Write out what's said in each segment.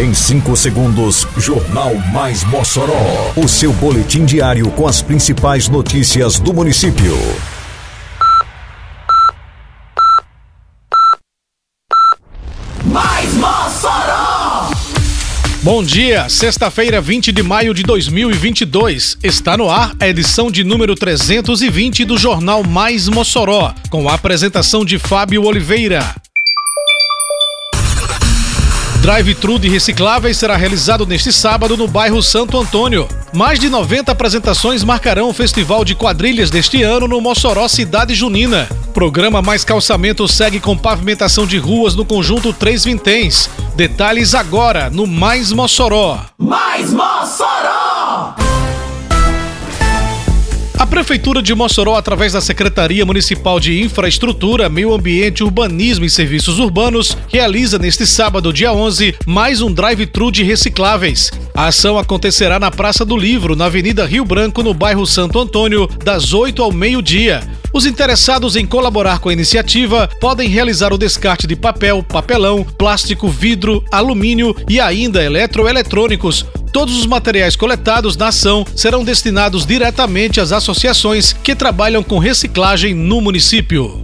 Em 5 segundos, Jornal Mais Mossoró. O seu boletim diário com as principais notícias do município. Mais Mossoró! Bom dia, sexta-feira, 20 de maio de 2022. Está no ar a edição de número 320 do Jornal Mais Mossoró, com a apresentação de Fábio Oliveira. Drive-thru de recicláveis será realizado neste sábado no bairro Santo Antônio. Mais de 90 apresentações marcarão o festival de quadrilhas deste ano no Mossoró Cidade Junina. Programa Mais Calçamento segue com pavimentação de ruas no conjunto Três Vinténs. Detalhes agora no Mais Mossoró. Mais Mossoró! A Prefeitura de Mossoró, através da Secretaria Municipal de Infraestrutura, Meio Ambiente, Urbanismo e Serviços Urbanos, realiza neste sábado, dia 11, mais um drive-thru de recicláveis. A ação acontecerá na Praça do Livro, na Avenida Rio Branco, no bairro Santo Antônio, das 8 ao meio-dia. Os interessados em colaborar com a iniciativa podem realizar o descarte de papel, papelão, plástico, vidro, alumínio e ainda eletroeletrônicos. Todos os materiais coletados na ação serão destinados diretamente às associações que trabalham com reciclagem no município.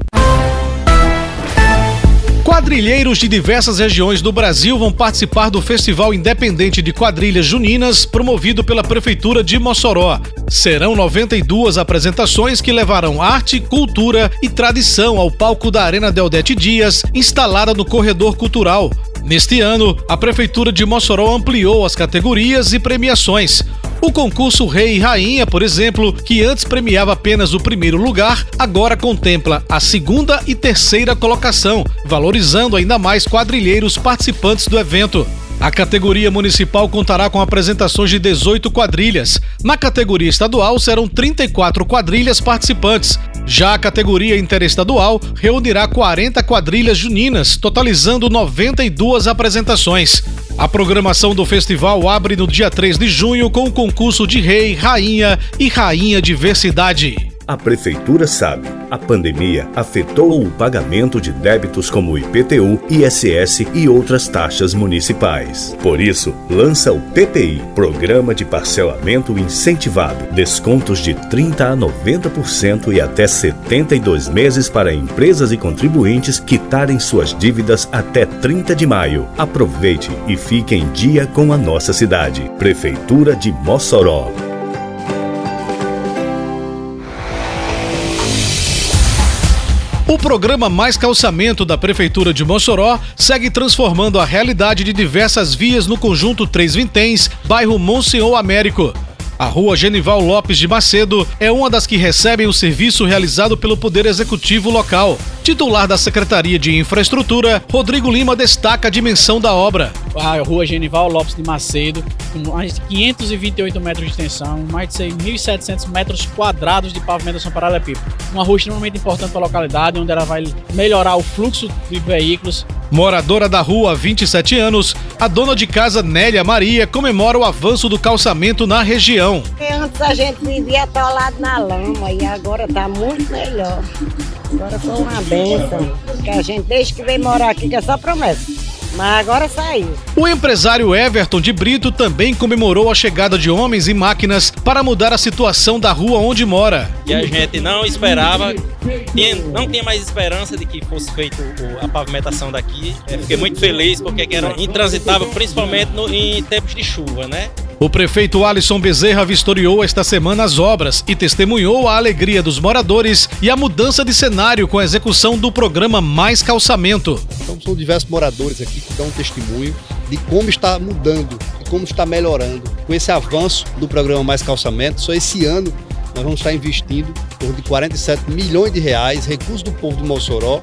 Quadrilheiros de diversas regiões do Brasil vão participar do Festival Independente de Quadrilhas Juninas, promovido pela Prefeitura de Mossoró. Serão 92 apresentações que levarão arte, cultura e tradição ao palco da Arena Deodete Dias, instalada no Corredor Cultural. Neste ano, a Prefeitura de Mossoró ampliou as categorias e premiações. O concurso Rei e Rainha, por exemplo, que antes premiava apenas o primeiro lugar, agora contempla a segunda e terceira colocação, valorizando ainda mais quadrilheiros participantes do evento. A categoria municipal contará com apresentações de 18 quadrilhas. Na categoria estadual serão 34 quadrilhas participantes. Já a categoria interestadual reunirá 40 quadrilhas juninas, totalizando 92 apresentações. A programação do festival abre no dia 3 de junho com o concurso de Rei, Rainha e Rainha Diversidade. A Prefeitura sabe, a pandemia afetou o pagamento de débitos como IPTU, ISS e outras taxas municipais. Por isso, lança o PPI, Programa de Parcelamento Incentivado. Descontos de 30% a 90% e até 72 meses para empresas e contribuintes quitarem suas dívidas até 30 de maio. Aproveite e fique em dia com a nossa cidade. Prefeitura de Mossoró. O programa Mais Calçamento da Prefeitura de Mossoró segue transformando a realidade de diversas vias no conjunto Três Vinténs, bairro Monsenhor Américo. A rua Genival Lopes de Macedo é uma das que recebem o serviço realizado pelo Poder Executivo local. Titular da Secretaria de Infraestrutura, Rodrigo Lima destaca a dimensão da obra. A rua Genival Lopes de Macedo, com mais de 528 metros de extensão, mais de 1.700 metros quadrados de pavimentação paralelepípedo. Uma rua extremamente importante para a localidade, onde ela vai melhorar o fluxo de veículos. Moradora da rua há 27 anos, a dona de casa Nélia Maria comemora o avanço do calçamento na região. Antes a gente vivia atolado na lama e agora tá muito melhor. Agora foi uma benção. Que a gente, desde que veio morar aqui, que é só promessa. Mas agora saiu. O empresário Everton de Brito também comemorou a chegada de homens e máquinas para mudar a situação da rua onde mora. E a gente não esperava, não tinha mais esperança de que fosse feita a pavimentação daqui. Fiquei muito feliz porque era intransitável, principalmente no, em tempos de chuva, né? O prefeito Alisson Bezerra vistoriou esta semana as obras e testemunhou a alegria dos moradores e a mudança de cenário com a execução do programa Mais Calçamento. Então são diversos moradores aqui que dão um testemunho de como está mudando, como está melhorando com esse avanço do programa Mais Calçamento. Só esse ano nós vamos estar investindo por de 47 milhões de reais, recursos do povo de Mossoró.